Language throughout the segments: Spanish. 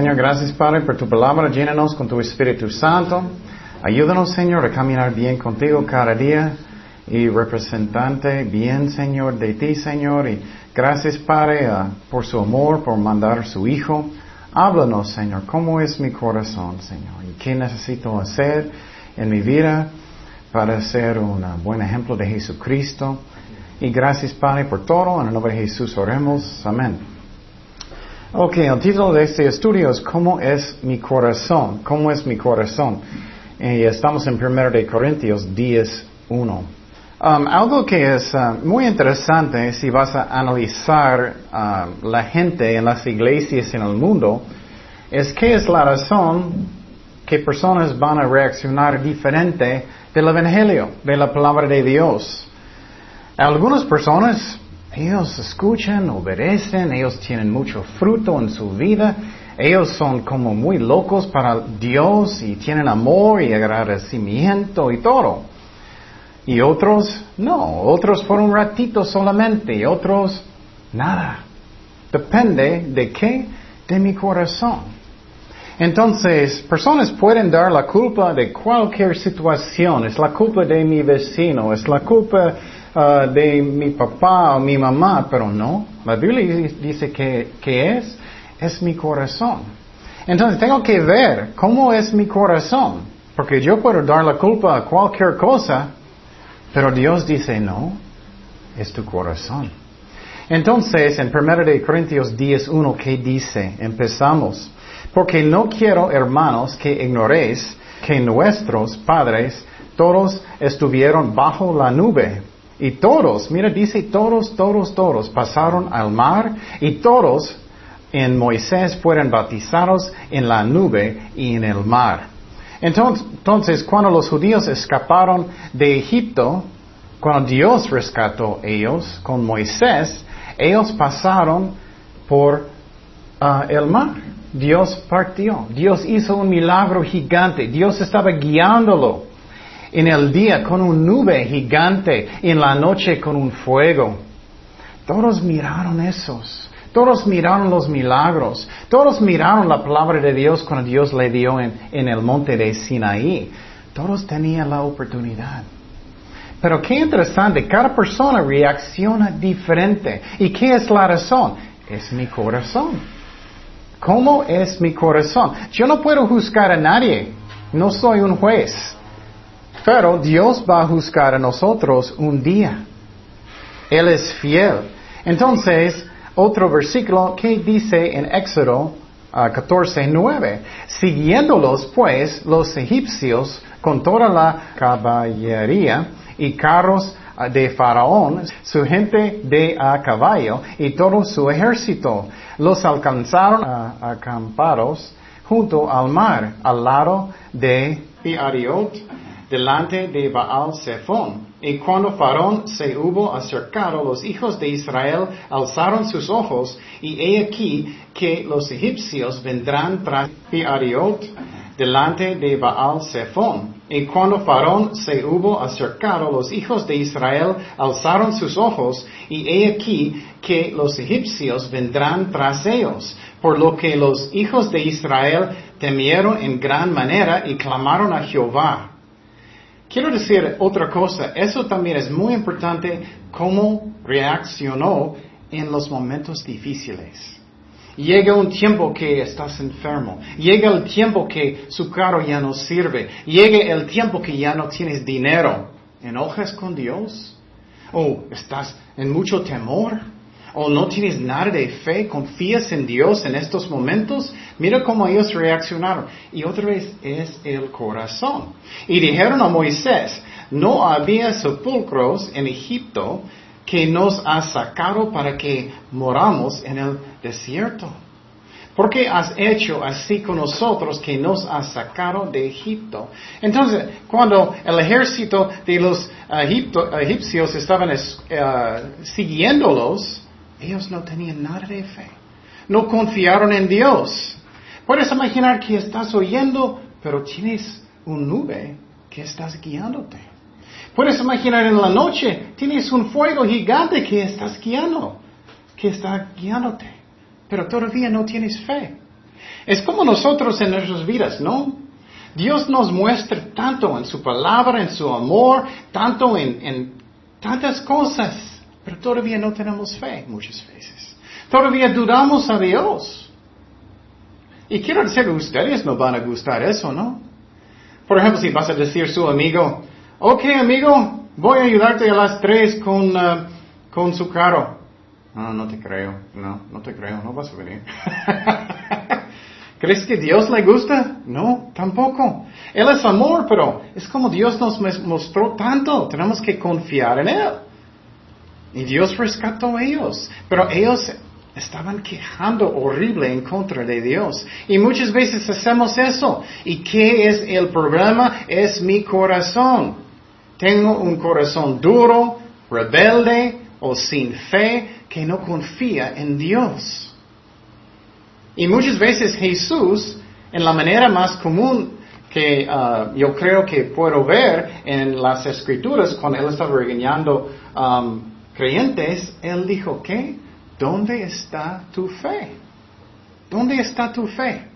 Señor, gracias Padre por tu palabra. Llénanos con tu Espíritu Santo. Ayúdanos, Señor, a caminar bien contigo cada día y representante bien, Señor, de ti, Señor. Y gracias, Padre, uh, por su amor, por mandar a su Hijo. Háblanos, Señor, cómo es mi corazón, Señor, y qué necesito hacer en mi vida para ser un buen ejemplo de Jesucristo. Y gracias, Padre, por todo. En el nombre de Jesús oremos. Amén. Ok, el título de este estudio es ¿Cómo es mi corazón? ¿Cómo es mi corazón? Y estamos en 1 de Corintios 10, 1. Um, algo que es uh, muy interesante si vas a analizar uh, la gente en las iglesias en el mundo es qué es la razón que personas van a reaccionar diferente del Evangelio, de la palabra de Dios. Algunas personas, ellos escuchan, obedecen, ellos tienen mucho fruto en su vida, ellos son como muy locos para Dios y tienen amor y agradecimiento y todo. Y otros, no, otros por un ratito solamente, y otros, nada. Depende de qué, de mi corazón. Entonces, personas pueden dar la culpa de cualquier situación. Es la culpa de mi vecino, es la culpa uh, de mi papá o mi mamá, pero no. La Biblia dice que, que es, es mi corazón. Entonces, tengo que ver cómo es mi corazón. Porque yo puedo dar la culpa a cualquier cosa, pero Dios dice, no, es tu corazón. Entonces, en 1 de Corintios 10.1, ¿qué dice? Empezamos. Porque no quiero, hermanos, que ignoréis que nuestros padres todos estuvieron bajo la nube. Y todos, mira, dice todos, todos, todos pasaron al mar y todos en Moisés fueron bautizados en la nube y en el mar. Entonces, cuando los judíos escaparon de Egipto, cuando Dios rescató ellos con Moisés, ellos pasaron por ah, el mar. Dios partió. Dios hizo un milagro gigante. Dios estaba guiándolo en el día con una nube gigante en la noche con un fuego. Todos miraron esos. Todos miraron los milagros. Todos miraron la palabra de Dios cuando Dios le dio en, el monte de Sinaí. Todos tenían la oportunidad. Pero qué interesante, cada persona reacciona diferente. ¿Y qué es la razón? Es mi corazón. ¿Cómo es mi corazón? Yo no puedo juzgar a nadie. No soy un juez. Pero Dios va a juzgar a nosotros un día. Él es fiel. Entonces, otro versículo que dice en Éxodo 14, 9. Siguiéndolos pues los egipcios con toda la caballería y carros ah, de Faraón, su gente de a caballo y todo su ejército. Los alcanzaron acampados junto al mar, al lado de Piariot, delante de Baal Zephon. Y cuando Faraón se hubo acercado, los hijos de Israel alzaron sus ojos, y he aquí que los egipcios vendrán tras Piariot delante de Baal Zephon. Y cuando Faraón se hubo acercado, los hijos de Israel alzaron sus ojos, y he aquí que los egipcios vendrán tras ellos. Por lo que los hijos de Israel temieron en gran manera y clamaron a Jehová. Quiero decir otra cosa, eso también es muy importante, cómo reaccionó en los momentos difíciles. Llega un tiempo que estás enfermo. Llega el tiempo que su carro ya no sirve. Llega el tiempo que ya no tienes dinero. ¿Enojas con Dios? ¿O estás en mucho temor? ¿O no tienes nada de fe? ¿Confías en Dios en estos momentos? Mira cómo ellos reaccionaron. Y otra vez es el corazón. Y dijeron a Moisés, no había sepulcros en Egipto que nos ha sacado para que moramos en el desierto. ¿Por qué has hecho así con nosotros que nos has sacado de Egipto? Entonces, cuando el ejército de los egipcios estaban eh, siguiéndolos, ellos no tenían nada de fe. No confiaron en Dios. Puedes imaginar que estás oyendo, pero tienes un nube que estás guiándote. Puedes imaginar en la noche, tienes un fuego gigante que estás guiando, que está guiándote, pero todavía no tienes fe. Es como nosotros en nuestras vidas, ¿no? Dios nos muestra tanto en su palabra, en su amor, tanto en, en tantas cosas, pero todavía no tenemos fe muchas veces. Todavía dudamos a Dios. Y quiero decir, ustedes no van a gustar eso, ¿no? Por ejemplo, si vas a decir a su amigo, ok amigo, voy a ayudarte a las tres con, uh, con su carro. No, no te creo, no, no te creo, no vas a venir. ¿Crees que Dios le gusta? No, tampoco. Él es amor, pero es como Dios nos mostró tanto. Tenemos que confiar en Él. Y Dios rescató a ellos. Pero ellos estaban quejando horrible en contra de Dios. Y muchas veces hacemos eso. ¿Y qué es el problema? Es mi corazón. Tengo un corazón duro, rebelde o sin fe que no confía en Dios. Y muchas veces Jesús, en la manera más común que uh, yo creo que puedo ver en las escrituras, cuando él estaba regañando um, creyentes, él dijo, ¿qué? ¿Dónde está tu fe? ¿Dónde está tu fe?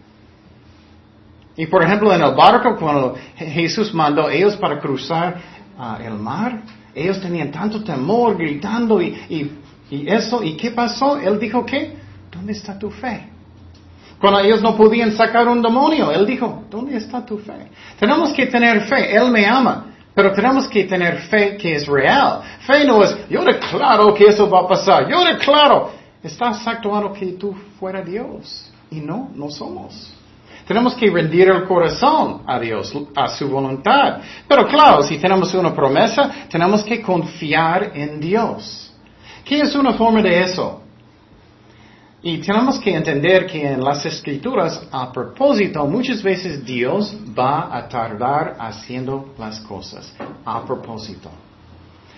Y por ejemplo, en el barco, cuando Jesús mandó a ellos para cruzar uh, el mar, ellos tenían tanto temor, gritando y, y, y, eso. ¿Y qué pasó? Él dijo, ¿qué? ¿Dónde está tu fe? Cuando ellos no podían sacar un demonio, Él dijo, ¿dónde está tu fe? Tenemos que tener fe, Él me ama. Pero tenemos que tener fe que es real. Fe no es, yo declaro que eso va a pasar, yo declaro. Estás actuando que tú fuera Dios. Y no, no somos. Tenemos que rendir el corazón a Dios, a su voluntad. Pero claro, si tenemos una promesa, tenemos que confiar en Dios. ¿Qué es una forma de eso? Y tenemos que entender que en las escrituras, a propósito, muchas veces Dios va a tardar haciendo las cosas. A propósito.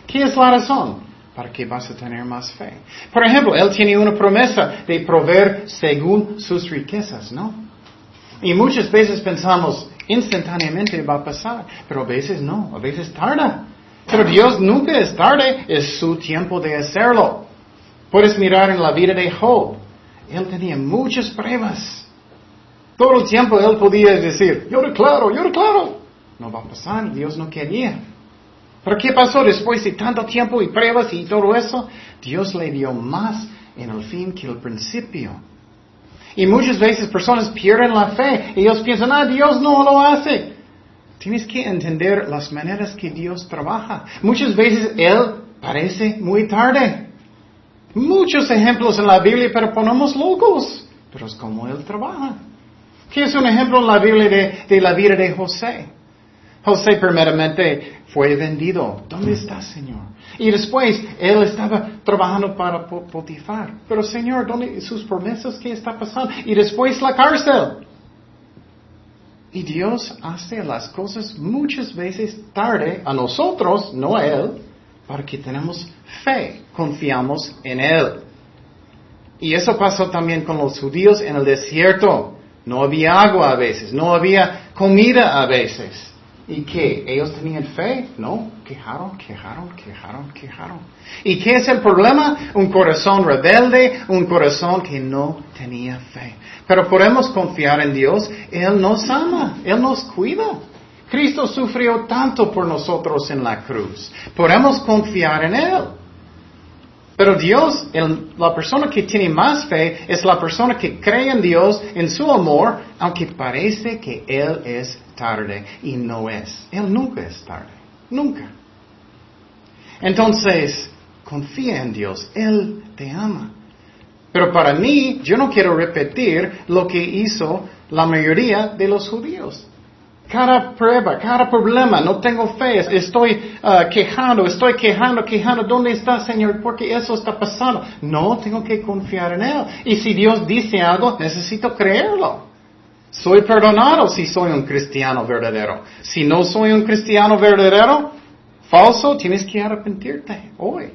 ¿Qué es la razón? Para que vas a tener más fe. Por ejemplo, Él tiene una promesa de proveer según sus riquezas, ¿no? Y muchas veces pensamos, instantáneamente va a pasar, pero a veces no, a veces tarda. Pero Dios nunca es tarde, es su tiempo de hacerlo. Puedes mirar en la vida de Job. Él tenía muchas pruebas. Todo el tiempo él podía decir, yo declaro, yo declaro. No va a pasar, Dios no quería. Pero ¿qué pasó después de tanto tiempo y pruebas y todo eso? Dios le dio más en el fin que el principio. Y muchas veces personas pierden la fe. Y ellos piensan, ah, Dios no lo hace. Tienes que entender las maneras que Dios trabaja. Muchas veces Él parece muy tarde. Muchos ejemplos en la Biblia, pero ponemos locos. Pero es como Él trabaja. ¿Qué es un ejemplo en la Biblia de, la vida de José? José primeramente fue vendido. ¿Dónde está, Señor? Y después él estaba trabajando para Potifar. Pero Señor, ¿dónde sus promesas? ¿Qué está pasando? Y después la cárcel. Y Dios hace las cosas muchas veces tarde a nosotros, no a Él, para que tenemos fe, confiamos en Él. Y eso pasó también con los judíos en el desierto. No había agua a veces, no había comida a veces. ¿Y qué? ¿Ellos tenían fe? No, quejaron, quejaron, quejaron, quejaron. ¿Y qué es el problema? Un corazón rebelde, un corazón que no tenía fe. Pero podemos confiar en Dios, Él nos ama, Él nos cuida. Cristo sufrió tanto por nosotros en la cruz. Podemos confiar en Él. Pero Dios, la persona que tiene más fe es la persona que cree en Dios, en su amor, aunque parece que Él es tarde y no es. Él nunca es tarde. Nunca. Entonces, confía en Dios. Él te ama. Pero para mí, yo no quiero repetir lo que hizo la mayoría de los judíos. Cada prueba, cada problema, no tengo fe, estoy uh, quejando, estoy quejando, quejando, ¿dónde está Señor? Porque eso está pasando. No, tengo que confiar en Él. Y si Dios dice algo, necesito creerlo. Soy perdonado si soy un cristiano verdadero. Si no soy un cristiano verdadero, falso, tienes que arrepentirte hoy.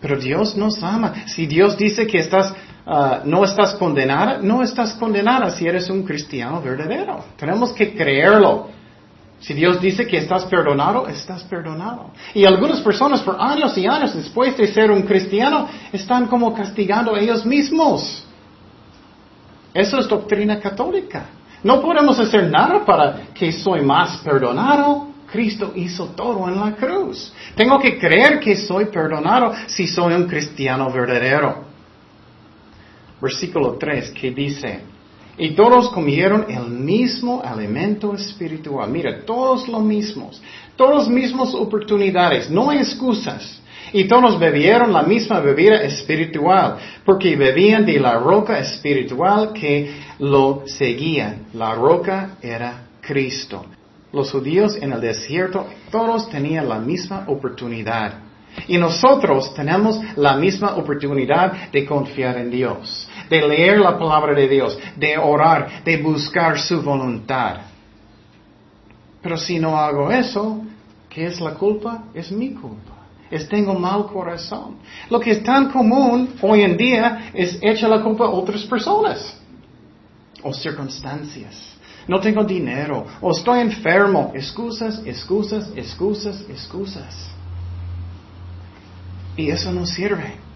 Pero Dios nos ama. Si Dios dice que estás Ah, no estás condenada, no estás condenada si eres un cristiano verdadero. Tenemos que creerlo. Si Dios dice que estás perdonado, estás perdonado. Y algunas personas por años y años después de ser un cristiano están como castigando a ellos mismos. Eso es doctrina católica. No podemos hacer nada para que soy más perdonado. Cristo hizo todo en la cruz. Tengo que creer que soy perdonado si soy un cristiano verdadero. Versículo 3 que dice, y todos comieron el mismo alimento espiritual. Mira, todos los mismos, todos mismas oportunidades, no hay excusas. Y todos bebieron la misma bebida espiritual, porque bebían de la roca espiritual que lo seguía. La roca era Cristo. Los judíos en el desierto, todos tenían la misma oportunidad. Y nosotros tenemos la misma oportunidad de confiar en Dios, de leer la palabra de Dios, de orar, de buscar su voluntad. Pero si no hago eso, ¿qué es la culpa? Es mi culpa. Es tengo mal corazón. Lo que es tan común hoy en día es echar la culpa a otras personas o circunstancias. No tengo dinero o estoy enfermo. Excusas, excusas, excusas, excusas. Y eso no sirve.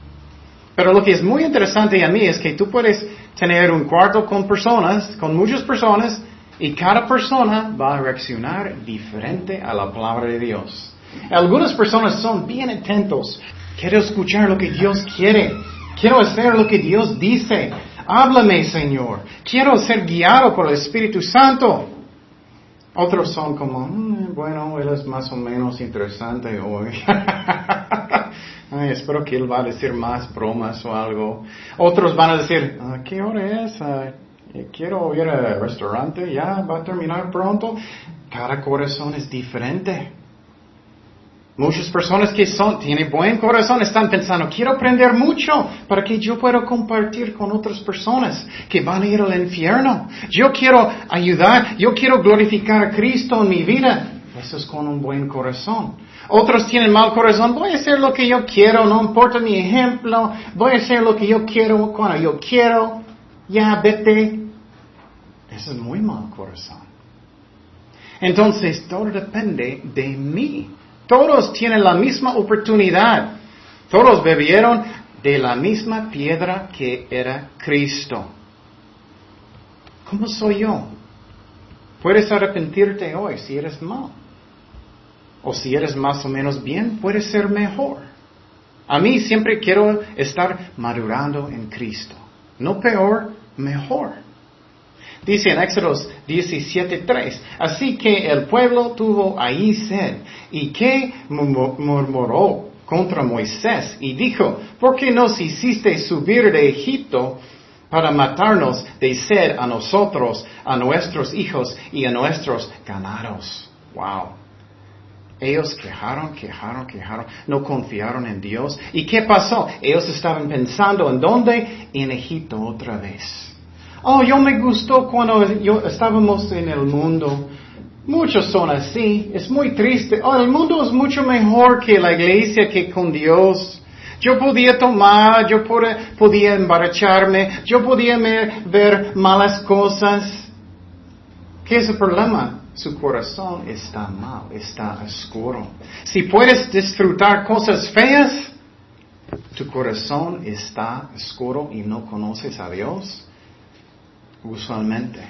Pero lo que es muy interesante a mí es que tú puedes tener un cuarto con personas, con muchas personas, y cada persona va a reaccionar diferente a la palabra de Dios. Algunas personas son bien atentos. Quiero escuchar lo que Dios quiere. Quiero hacer lo que Dios dice. Háblame, Señor. Quiero ser guiado por el Espíritu Santo. Otros son como, mm, bueno, él es más o menos interesante hoy. espero que él va a decir más bromas o algo. Otros van a decir, ah, ¿qué hora es? Ah, quiero ir al restaurante, ya va a terminar pronto. Cada corazón es diferente. Muchas personas que son, tienen buen corazón están pensando, quiero aprender mucho para que yo pueda compartir con otras personas que van a ir al infierno. Yo quiero ayudar, yo quiero glorificar a Cristo en mi vida. Eso es con un buen corazón. Otros tienen mal corazón, voy a hacer lo que yo quiero, no importa mi ejemplo, voy a hacer lo que yo quiero cuando yo quiero. Ya, vete. Eso es muy mal corazón. Entonces, todo depende de mí. Todos tienen la misma oportunidad. Todos bebieron de la misma piedra que era Cristo. ¿Cómo soy yo? Puedes arrepentirte hoy si eres mal. O si eres más o menos bien, puedes ser mejor. A mí siempre quiero estar madurando en Cristo. No peor, mejor. Dice en Éxodos 17.3, así que el pueblo tuvo ahí sed y que murmuró contra Moisés y dijo, ¿por qué nos hiciste subir de Egipto para matarnos de sed a nosotros, a nuestros hijos y a nuestros ganados? Wow. Ellos quejaron, quejaron, quejaron, no confiaron en Dios. ¿Y qué pasó? Ellos estaban pensando en dónde? En Egipto otra vez. Oh, yo me gustó cuando yo estábamos en el mundo. Muchos son así. Es muy triste. Oh, el mundo es mucho mejor que la iglesia, que con Dios. Yo podía tomar, yo podía embaracharme, yo podía ver malas cosas. ¿Qué es el problema? Su corazón está mal, está oscuro. Si puedes disfrutar cosas feas, tu corazón está oscuro y no conoces a Dios usualmente.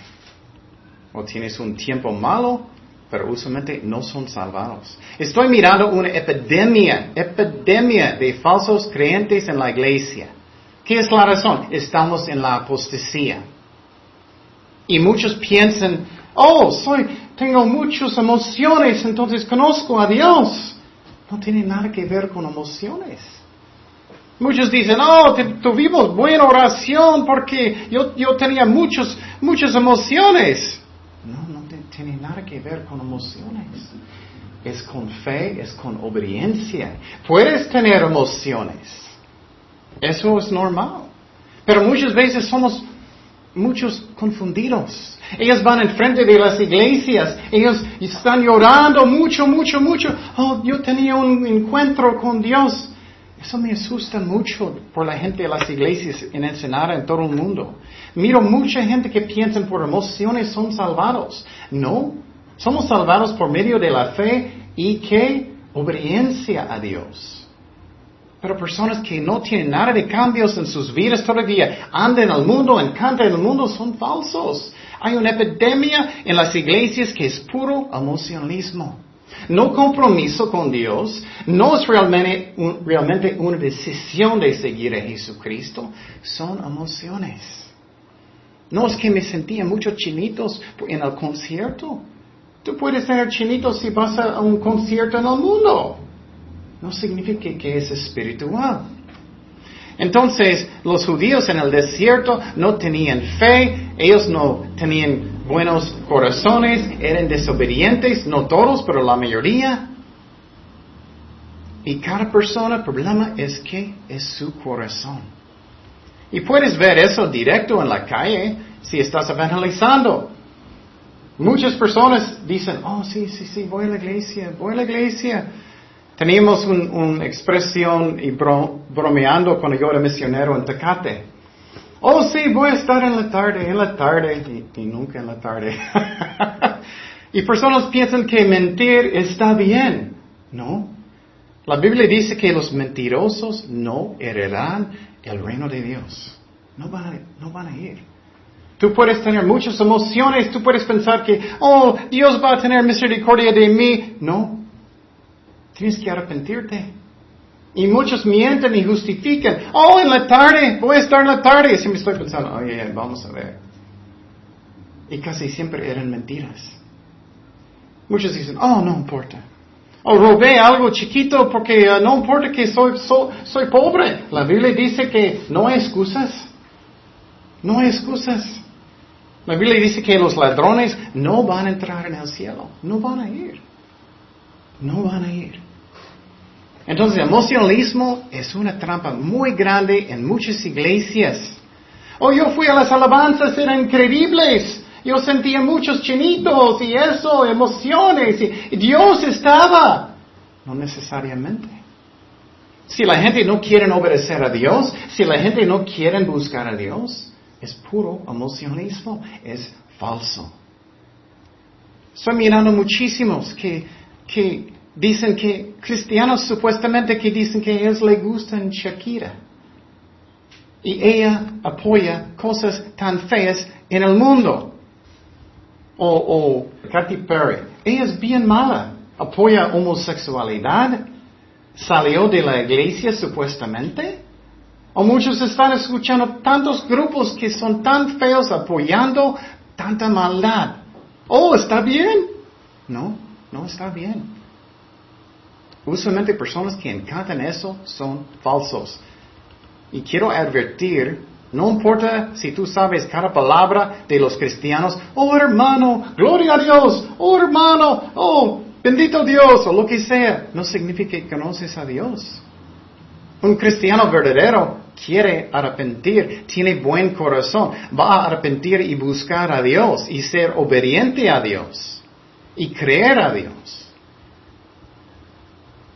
O tienes un tiempo malo, pero usualmente no son salvados. Estoy mirando una epidemia, epidemia de falsos creyentes en la iglesia. ¿Qué es la razón? Estamos en la apostasía. Y muchos piensan, oh, soy, tengo muchas emociones, entonces conozco a Dios. No tiene nada que ver con emociones. Muchos dicen, oh, tuvimos buena oración porque yo, yo tenía muchos, muchas emociones. No, no tiene nada que ver con emociones. Es con fe, es con obediencia. Puedes tener emociones. Eso es normal. Pero muchas veces somos muchos confundidos. Ellos van enfrente de las iglesias, ellos están llorando mucho, mucho, mucho. Oh, yo tenía un encuentro con Dios. Eso me asusta mucho por la gente de las iglesias en Ensenada, en todo el mundo. Miro mucha gente que piensa por emociones son salvados. No, somos salvados por medio de la fe y que obediencia a Dios. Pero personas que no tienen nada de cambios en sus vidas todavía, andan el mundo, encantan en el mundo, son falsos. Hay una epidemia en las iglesias que es puro emocionalismo. No compromiso con Dios, no es realmente, realmente una decisión de seguir a Jesucristo, son emociones. No es que me sentía muchos chinitos en el concierto. Tú puedes tener chinitos si vas a un concierto en el mundo. No significa que es espiritual. Entonces, los judíos en el desierto no tenían fe, ellos no tenían buenos corazones, eran desobedientes, no todos, pero la mayoría. Y cada persona, el problema es que es su corazón. Y puedes ver eso directo en la calle si estás evangelizando. Muchas personas dicen, oh, sí, sí, sí, voy a la iglesia, voy a la iglesia. Teníamos una expresión y bromeando cuando yo era misionero en Tecate. Oh, sí, voy a estar en la tarde, en la tarde, y, nunca en la tarde. y personas piensan que mentir está bien. No. La Biblia dice que los mentirosos no heredarán el reino de Dios. No van a, no van a ir. Tú puedes tener muchas emociones, tú puedes pensar que, oh, Dios va a tener misericordia de mí. No. Tienes que arrepentirte. Y muchos mienten y justifican. Oh, en la tarde, voy a estar en la tarde. Y siempre estoy pensando, oye, vamos a ver. Y casi siempre eran mentiras. Muchos dicen, oh, no importa. O robé algo chiquito porque uh, no importa que soy, soy pobre. La Biblia dice que no hay excusas. No hay excusas. La Biblia dice que los ladrones no van a entrar en el cielo. No van a ir. No van a ir. Entonces, el emocionalismo es una trampa muy grande en muchas iglesias. Oh, yo fui a las alabanzas, eran increíbles. Yo sentía muchos chinitos y eso, emociones, Dios estaba. No necesariamente. Si la gente no quiere obedecer a Dios, si la gente no quiere buscar a Dios, es puro emocionalismo, es falso. Estoy mirando muchísimos que, que dicen que cristianos supuestamente que dicen que a ellos les gustan Shakira. Y ella apoya cosas tan feas en el mundo. O, o Katy Perry. Ella es bien mala. Apoya homosexualidad. Salió de la iglesia supuestamente. O muchos están escuchando tantos grupos que son tan feos apoyando tanta maldad. Oh, ¿está bien? No, no está bien. Usualmente personas que encantan eso son falsos. Y quiero advertir, no importa si tú sabes cada palabra de los cristianos, oh hermano, gloria a Dios, oh hermano, oh bendito Dios, o lo que sea, no significa que conoces a Dios. Un cristiano verdadero quiere arrepentir, tiene buen corazón, va a arrepentir y buscar a Dios y ser obediente a Dios y creer a Dios.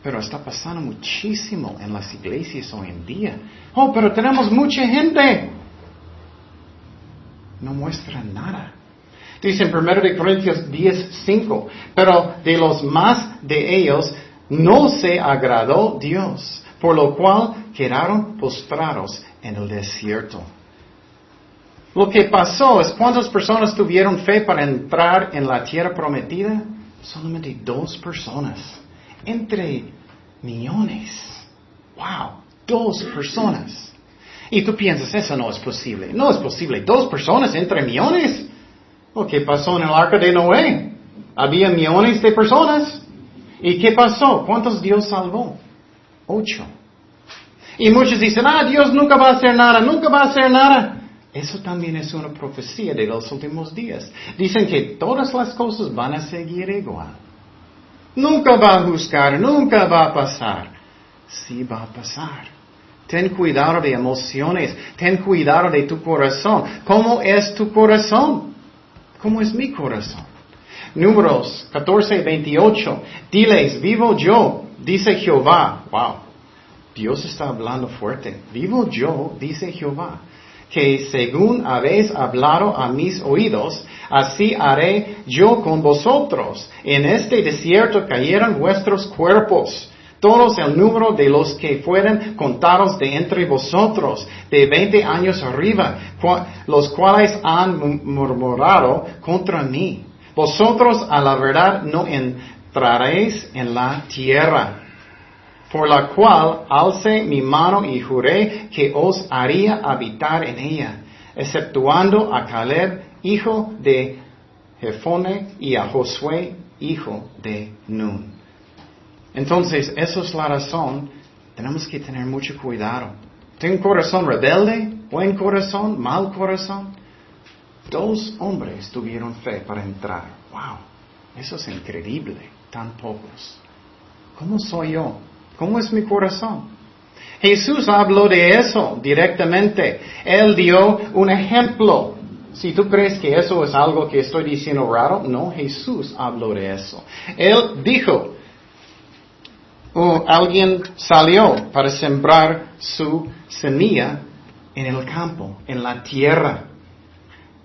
Pero está pasando muchísimo en las iglesias hoy en día. Oh, pero tenemos mucha gente. No muestra nada. Dice en 1 de Corintios 10, 5, pero de los más de ellos no se agradó Dios, por lo cual quedaron postrados en el desierto. Lo que pasó es cuántas personas tuvieron fe para entrar en la tierra prometida? Solamente dos personas entre millones. Wow, dos personas. Y tú piensas, eso no es posible. No es posible. Dos personas entre millones. qué pasó en el arca de Noé? Había millones de personas. ¿Y qué pasó? ¿Cuántos Dios salvó? Ocho. Y muchos dicen, ah, Dios nunca va a hacer nada, nunca va a hacer nada. Eso también es una profecía de los últimos días. Dicen que todas las cosas van a seguir igual. Nunca va a buscar, nunca va a pasar. Sí va a pasar. Ten cuidado de emociones, ten cuidado de tu corazón. ¿Cómo es tu corazón? ¿Cómo es mi corazón? Números 14, 28. Diles, vivo yo, dice Jehová. Wow. Dios está hablando fuerte. Vivo yo, dice Jehová que según habéis hablado a mis oídos, así haré yo con vosotros. En este desierto cayeron vuestros cuerpos, todos el número de los que fueron contados de entre vosotros, de veinte años arriba, los cuales han murmurado contra mí. Vosotros a la verdad no entraréis en la tierra, por la cual alcé mi mano y juré que os haría habitar en ella, exceptuando a Caleb, hijo de Jefone, y a Josué, hijo de Nun. Entonces, eso es la razón. Tenemos que tener mucho cuidado. Tengo un corazón rebelde, buen corazón, mal corazón. Dos hombres tuvieron fe para entrar. Wow, eso es increíble, tan pocos. ¿Cómo soy yo? ¿Cómo es mi corazón? Jesús habló de eso directamente. Él dio un ejemplo. Si tú crees que eso es algo que estoy diciendo raro, no, Jesús habló de eso. Él dijo, alguien salió para sembrar su semilla en el campo, en la tierra.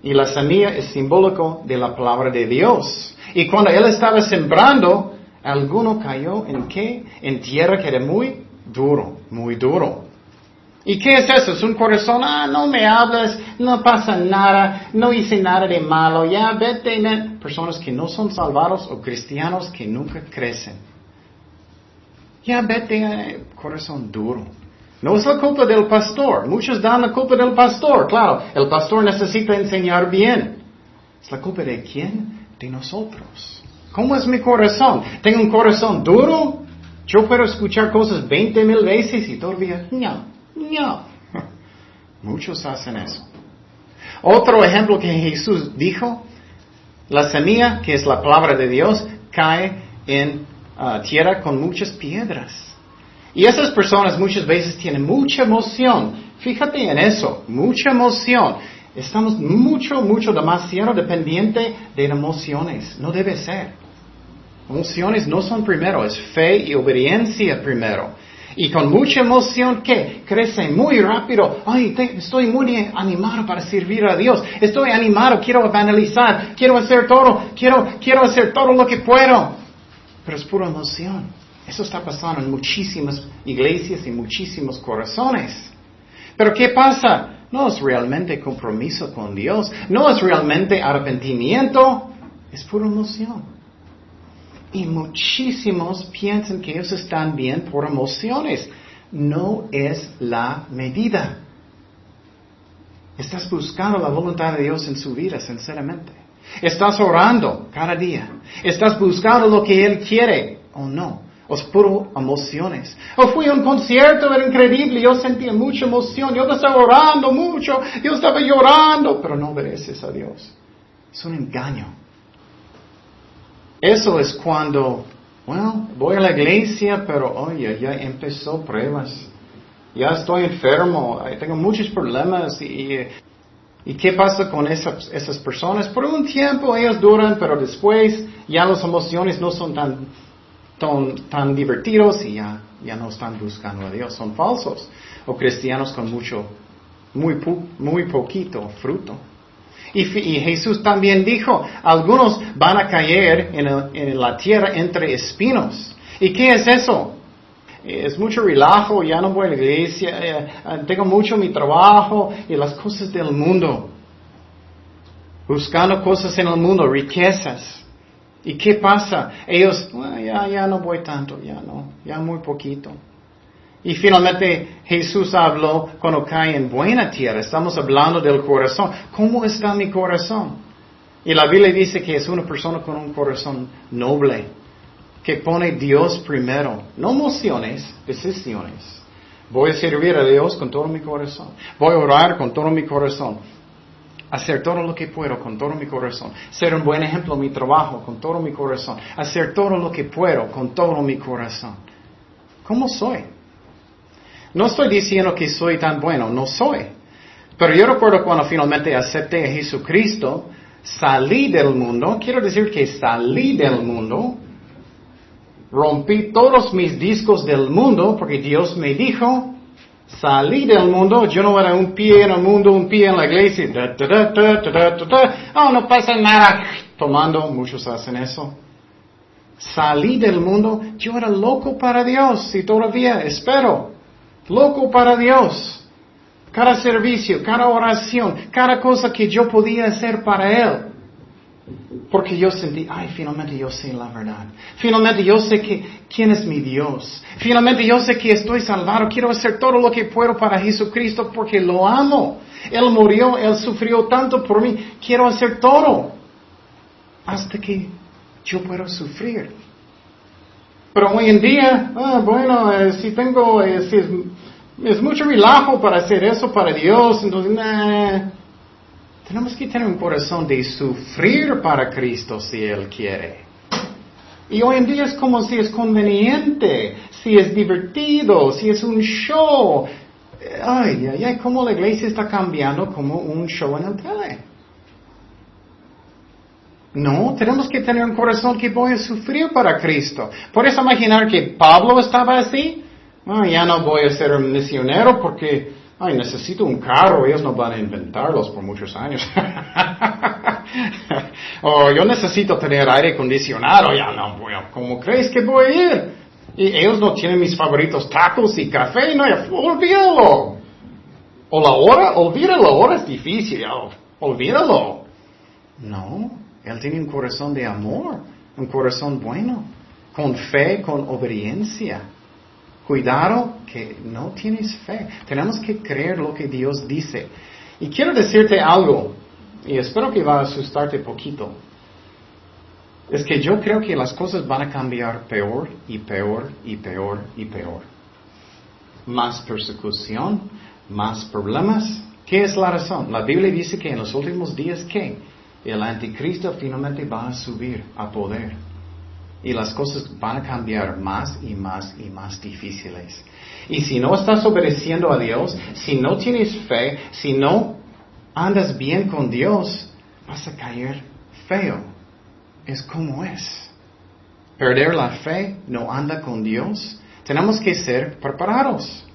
Y la semilla es simbólico de la palabra de Dios. Y cuando él estaba sembrando, alguno cayó en qué? En tierra que era muy duro, muy duro. ¿Y qué es eso? Es un corazón, ah, no me hables, no pasa nada, no hice nada de malo, ya vete. Personas que no son salvados o cristianos que nunca crecen. Ya vete, eh, corazón duro. No es la culpa del pastor. Muchos dan la culpa del pastor. Claro, el pastor necesita enseñar bien. ¿Es la culpa de quién? De nosotros. ¿Cómo es mi corazón? ¿Tengo un corazón duro? Yo puedo escuchar cosas veinte mil veces y todavía, no, no. Muchos hacen eso. Otro ejemplo que Jesús dijo, la semilla, que es la palabra de Dios, cae en uh, tierra con muchas piedras. Y esas personas muchas veces tienen mucha emoción. Fíjate en eso, mucha emoción. Estamos mucho, mucho, demasiado dependientes de emociones. No debe ser. Emociones no son primero, es fe y obediencia primero. Y con mucha emoción, ¿qué? Crece muy rápido. Ay, estoy muy animado para servir a Dios. Estoy animado, quiero evangelizar, quiero hacer todo, quiero, quiero hacer todo lo que puedo. Pero es pura emoción. Eso está pasando en muchísimas iglesias y muchísimos corazones. Pero ¿qué pasa? No es realmente compromiso con Dios, no es realmente arrepentimiento, es pura emoción. Y muchísimos piensan que ellos están bien por emociones. No es la medida. Estás buscando la voluntad de Dios en su vida, sinceramente. Estás orando cada día. Estás buscando lo que Él quiere o no. Es puro emociones. O fui a un concierto, era increíble, yo sentía mucha emoción, yo estaba orando mucho, yo estaba llorando, pero no obedeces a Dios. Es un engaño. Eso es cuando, bueno, voy a la iglesia, pero oye, ya empezó pruebas. Ya estoy enfermo, tengo muchos problemas y, y ¿qué pasa con esas, esas personas? Por un tiempo ellos duran, pero después ya las emociones no son tan son tan divertidos y ya, ya no están buscando a Dios, son falsos. O cristianos con mucho, muy, muy poquito fruto. Y, Jesús también dijo, algunos van a caer en, en, la tierra entre espinos. ¿Y qué es eso? Es mucho relajo, ya no voy a la iglesia, eh, tengo mucho mi trabajo y las cosas del mundo. Buscando cosas en el mundo, riquezas. ¿Y qué pasa? Ellos, ya, ya no voy tanto, ya no, ya muy poquito. Y finalmente Jesús habló cuando cae en buena tierra. Estamos hablando del corazón. ¿Cómo está mi corazón? Y la Biblia dice que es una persona con un corazón noble, que pone Dios primero, no emociones, decisiones. Voy a servir a Dios con todo mi corazón. Voy a orar con todo mi corazón hacer todo lo que puedo con todo mi corazón, ser un buen ejemplo en mi trabajo con todo mi corazón, hacer todo lo que puedo con todo mi corazón. ¿Cómo soy? No estoy diciendo que soy tan bueno, no soy. Pero yo recuerdo cuando finalmente acepté a Jesucristo, salí del mundo, quiero decir que salí del mundo, rompí todos mis discos del mundo porque Dios me dijo, Salí del mundo, yo no era un pie en el mundo, un pie en la iglesia. oh, no pasa nada. Tomando, muchos hacen eso. salí del mundo, yo era loco para Dios y todavía espero. Loco para Dios. Cada servicio, cada oración, cada cosa que yo podía hacer para Él. Porque yo sentí, ay, finalmente yo sé la verdad. Finalmente yo sé que, quién es mi Dios. Finalmente yo sé que estoy salvado. Quiero hacer todo lo que puedo para Jesucristo porque lo amo. Él murió, Él sufrió tanto por mí. Quiero hacer todo. Hasta que yo puedo sufrir. Pero hoy en día, ah, bueno, eh, si tengo, eh, si es, mucho relajo para hacer eso para Dios, entonces, nah. Tenemos que tener un corazón de sufrir para Cristo si Él quiere. Y hoy en día es como si es conveniente, si es divertido, si es un show. Ay, ay, ay, cómo la iglesia está cambiando como un show en el tele. No, tenemos que tener un corazón que voy a sufrir para Cristo. ¿Puedes imaginar que Pablo estaba así? ya no voy a ser un misionero porque ay, necesito un carro, ellos no van a inventarlos por muchos años. o yo necesito tener aire acondicionado, ya no voy a, ¿cómo crees que voy a ir? Y ellos no tienen mis favoritos tacos y café, no, olvídalo. O la hora, olvídalo, la hora es difícil, olvídalo. No, él tiene un corazón de amor, un corazón bueno, con fe, con obediencia. Cuidado que no tienes fe. Tenemos que creer lo que Dios dice. Y quiero decirte algo, y espero que va a asustarte poquito. Es que yo creo que las cosas van a cambiar peor y peor y peor y peor. Más persecución, más problemas. ¿Qué es la razón? La Biblia dice que en los últimos días, ¿qué? El anticristo finalmente va a subir a poder y las cosas van a cambiar más y más y más difíciles. Y si no estás obedeciendo a Dios, si no tienes fe, si no andas bien con Dios, vas a caer feo. Es como es. Perder la fe, no anda con Dios. Tenemos que ser preparados.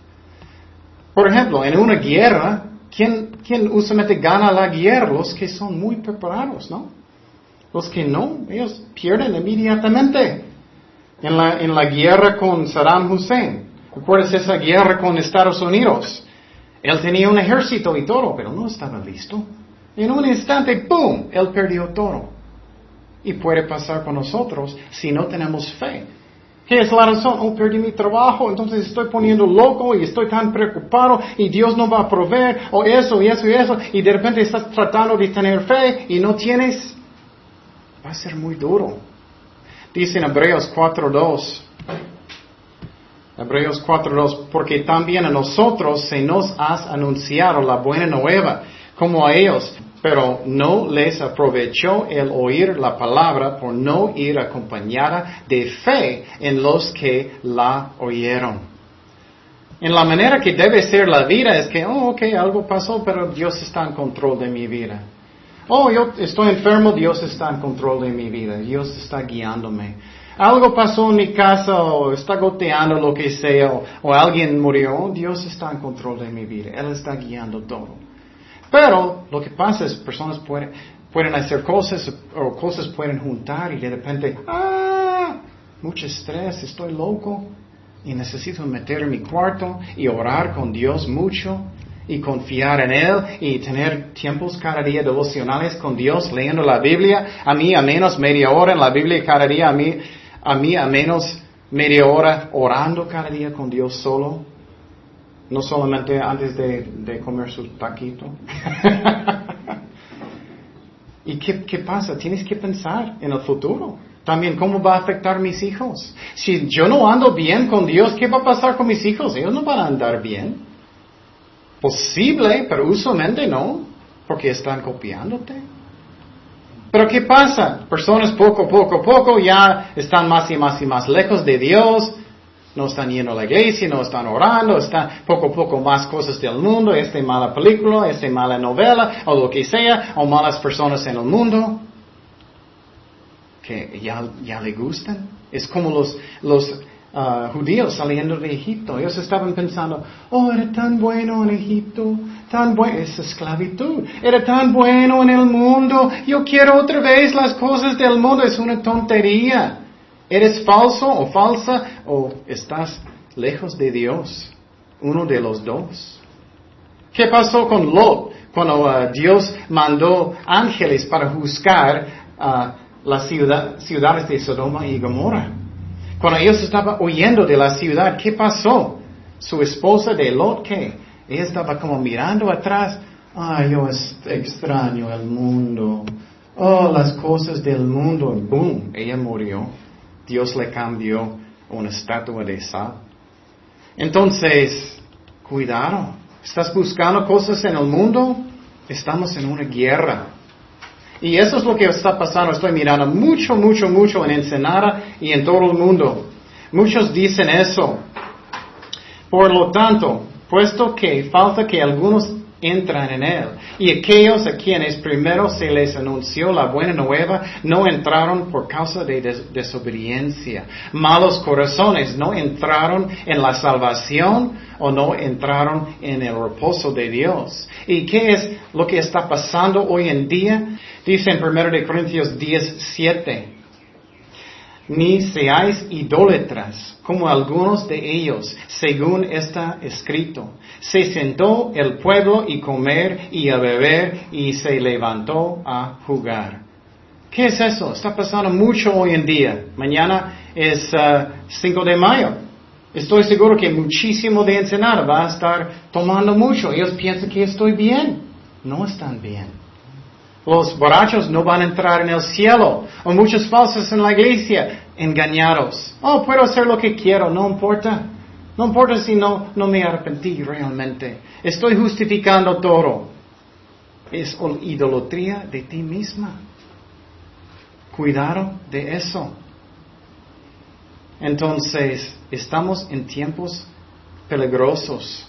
Por ejemplo, en una guerra, ¿quién, quién usualmente gana la guerra? Los que son muy preparados, ¿no? Los que no, ellos pierden inmediatamente. En la, en la guerra con Saddam Hussein, ¿recuerdas esa guerra con Estados Unidos? Él tenía un ejército y todo, pero no estaba listo. En un instante, ¡pum!, él perdió todo. Y puede pasar con nosotros si no tenemos fe. ¿Qué es la razón? Oh, perdí mi trabajo, entonces estoy poniendo loco y estoy tan preocupado y Dios no va a proveer, o eso y eso y eso, y de repente estás tratando de tener fe y no tienes va a ser muy duro. Dice en Hebreos 4.2, Hebreos 4.2, porque también a nosotros se nos has anunciado la buena nueva, como a ellos, pero no les aprovechó el oír la palabra por no ir acompañada de fe en los que la oyeron. En la manera que debe ser la vida es que, oh, ok, algo pasó, pero Dios está en control de mi vida. Oh, yo estoy enfermo, Dios está en control de mi vida, Dios está guiándome. Algo pasó en mi casa o está goteando lo que sea o, alguien murió, oh, Dios está en control de mi vida, Él está guiando todo. Pero lo que pasa es personas pueden, pueden hacer cosas o cosas pueden juntar y de repente, ah, mucho estrés, estoy loco y necesito meter en mi cuarto y orar con Dios mucho y confiar en Él y tener tiempos cada día devocionales con Dios, leyendo la Biblia, a mí a menos media hora en la Biblia cada día, a mí a, mí a menos media hora orando cada día con Dios solo, no solamente antes de, comer su taquito. ¿Y qué, qué pasa? Tienes que pensar en el futuro. También, ¿cómo va a afectar a mis hijos? Si yo no ando bien con Dios, ¿qué va a pasar con mis hijos? Ellos no van a andar bien. Posible, pero usualmente no, porque están copiándote. Pero ¿qué pasa? Personas poco, poco, poco ya están más y más y más lejos de Dios, no están yendo a la iglesia, no están orando, están poco a poco más cosas del mundo, esta mala película, esta mala novela, o lo que sea, o malas personas en el mundo, que ya, le gustan. Es como los, los Ah, judíos saliendo de Egipto. Ellos estaban pensando, oh, era tan bueno en Egipto, tan bueno, es esclavitud, era tan bueno en el mundo, yo quiero otra vez las cosas del mundo, es una tontería. ¿Eres falso o falsa o estás lejos de Dios? Uno de los dos. ¿Qué pasó con Lot cuando uh, Dios mandó ángeles para juzgar uh, las ciudades de Sodoma y Gomorra? Cuando ellos estaban huyendo de la ciudad, ¿qué pasó? Su esposa de Lot, ¿qué? Ella estaba como mirando atrás. Ay, yo extraño el mundo. Oh, las cosas del mundo. Boom, ella murió. Dios le cambió una estatua de sal. Entonces, cuidado. ¿Estás buscando cosas en el mundo? Estamos en una guerra. Y eso es lo que está pasando. Estoy mirando mucho, mucho, mucho en Ensenada y en todo el mundo. Muchos dicen eso. Por lo tanto, puesto que falta que algunos entran en él. Y aquellos a quienes primero se les anunció la buena nueva no entraron por causa de desobediencia. Malos corazones no entraron en la salvación o no entraron en el reposo de Dios. ¿Y qué es lo que está pasando hoy en día? Dice en 1 Corintios 10, 7 ni seáis idólatras, como algunos de ellos, según está escrito. Se sentó el pueblo y comer y a beber y se levantó a jugar. ¿Qué es eso? Está pasando mucho hoy en día. Mañana es 5 uh, de mayo. Estoy seguro que muchísimo de Ensenada va a estar tomando mucho. Ellos piensan que estoy bien. No están bien. Los borrachos no van a entrar en el cielo. O muchos falsos en la iglesia, engañados. Oh, puedo hacer lo que quiero, no importa. No importa si no, no me arrepentí realmente. Estoy justificando todo. Es idolatría de ti misma. Cuidado de eso. Entonces, estamos en tiempos peligrosos.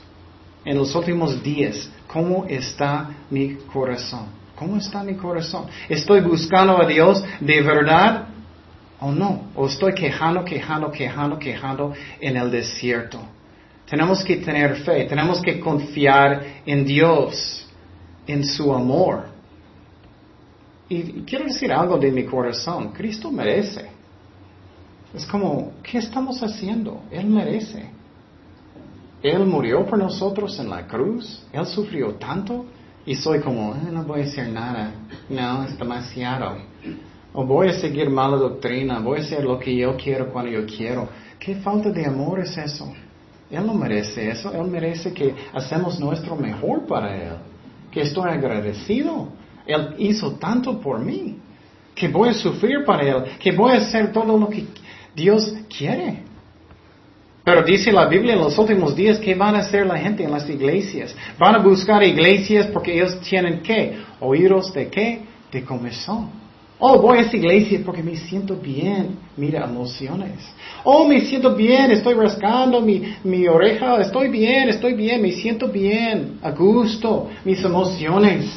En los últimos días, ¿cómo está mi corazón? ¿Cómo está mi corazón? ¿Estoy buscando a Dios de verdad o no? ¿O estoy quejando, quejando, quejando, quejando en el desierto? Tenemos que tener fe, tenemos que confiar en Dios, en su amor. Y quiero decir algo de mi corazón. Cristo merece. Es como, ¿qué estamos haciendo? Él merece. Él murió por nosotros en la cruz. Él sufrió tanto. Y soy como, eh, no voy a hacer nada. No, es demasiado. O voy a seguir mala doctrina, voy a hacer lo que yo quiero cuando yo quiero. ¿Qué falta de amor es eso? Él no merece eso. Él merece que hacemos nuestro mejor para Él. Que estoy agradecido. Él hizo tanto por mí. Que voy a sufrir para Él. Que voy a hacer todo lo que Dios quiere. Pero dice la Biblia en los últimos días que van a hacer la gente en las iglesias. Van a buscar iglesias porque ellos tienen qué? Oídos de qué? De comezón. Oh, voy a esa iglesia porque me siento bien. Mira, emociones. Oh, me siento bien, estoy rascando mi, mi oreja, estoy bien, estoy bien, me siento bien, a gusto, mis emociones.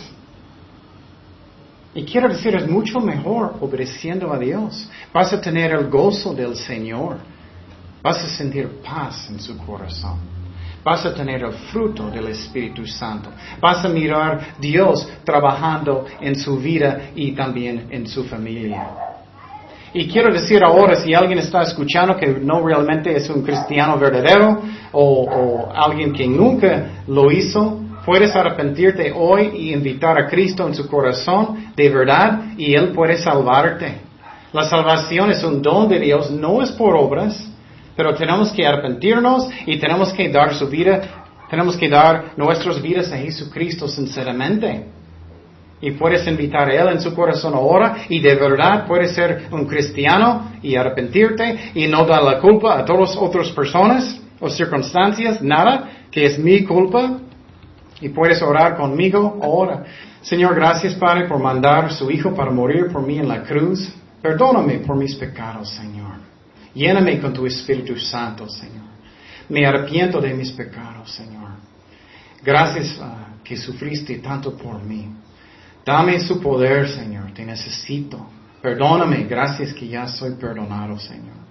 Y quiero decir, es mucho mejor obedeciendo a Dios. Vas a tener el gozo del Señor. Vas a sentir paz en su corazón. Vas a tener el fruto del Espíritu Santo. Vas a mirar Dios trabajando en su vida y también en su familia. Y quiero decir ahora, si alguien está escuchando que no realmente es un cristiano verdadero o, o alguien que nunca lo hizo, puedes arrepentirte hoy y invitar a Cristo en su corazón de verdad y Él puede salvarte. La salvación es un don de Dios, no es por obras, pero tenemos que arrepentirnos y tenemos que dar su vida, tenemos que dar nuestras vidas a Jesucristo sinceramente. Y puedes invitar a Él en su corazón ahora y de verdad puedes ser un cristiano y arrepentirte y no dar la culpa a todas otras personas o circunstancias, nada, que es mi culpa. Y puedes orar conmigo ahora. Señor, gracias Padre por mandar a su Hijo para morir por mí en la cruz. Perdóname por mis pecados, Señor. Lléname con tu Espíritu Santo, Señor. Me arrepiento de mis pecados, Señor. Gracias uh, que sufriste tanto por mí. Dame su poder, Señor. Te necesito. Perdóname. Gracias que ya soy perdonado, Señor.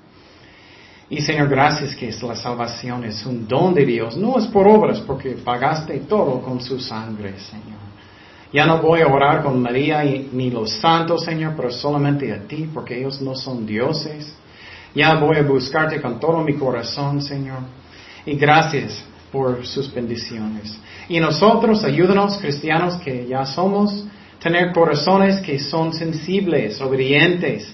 Y Señor, gracias que la salvación es un don de Dios. No es por obras, porque pagaste todo con su sangre, Señor. Ya no voy a orar con María ni los santos, Señor, pero solamente a ti, porque ellos no son dioses. Ya voy a buscarte con todo mi corazón, Señor. Y gracias por sus bendiciones. Y nosotros, ayúdanos, cristianos que ya somos, tener corazones que son sensibles, obedientes,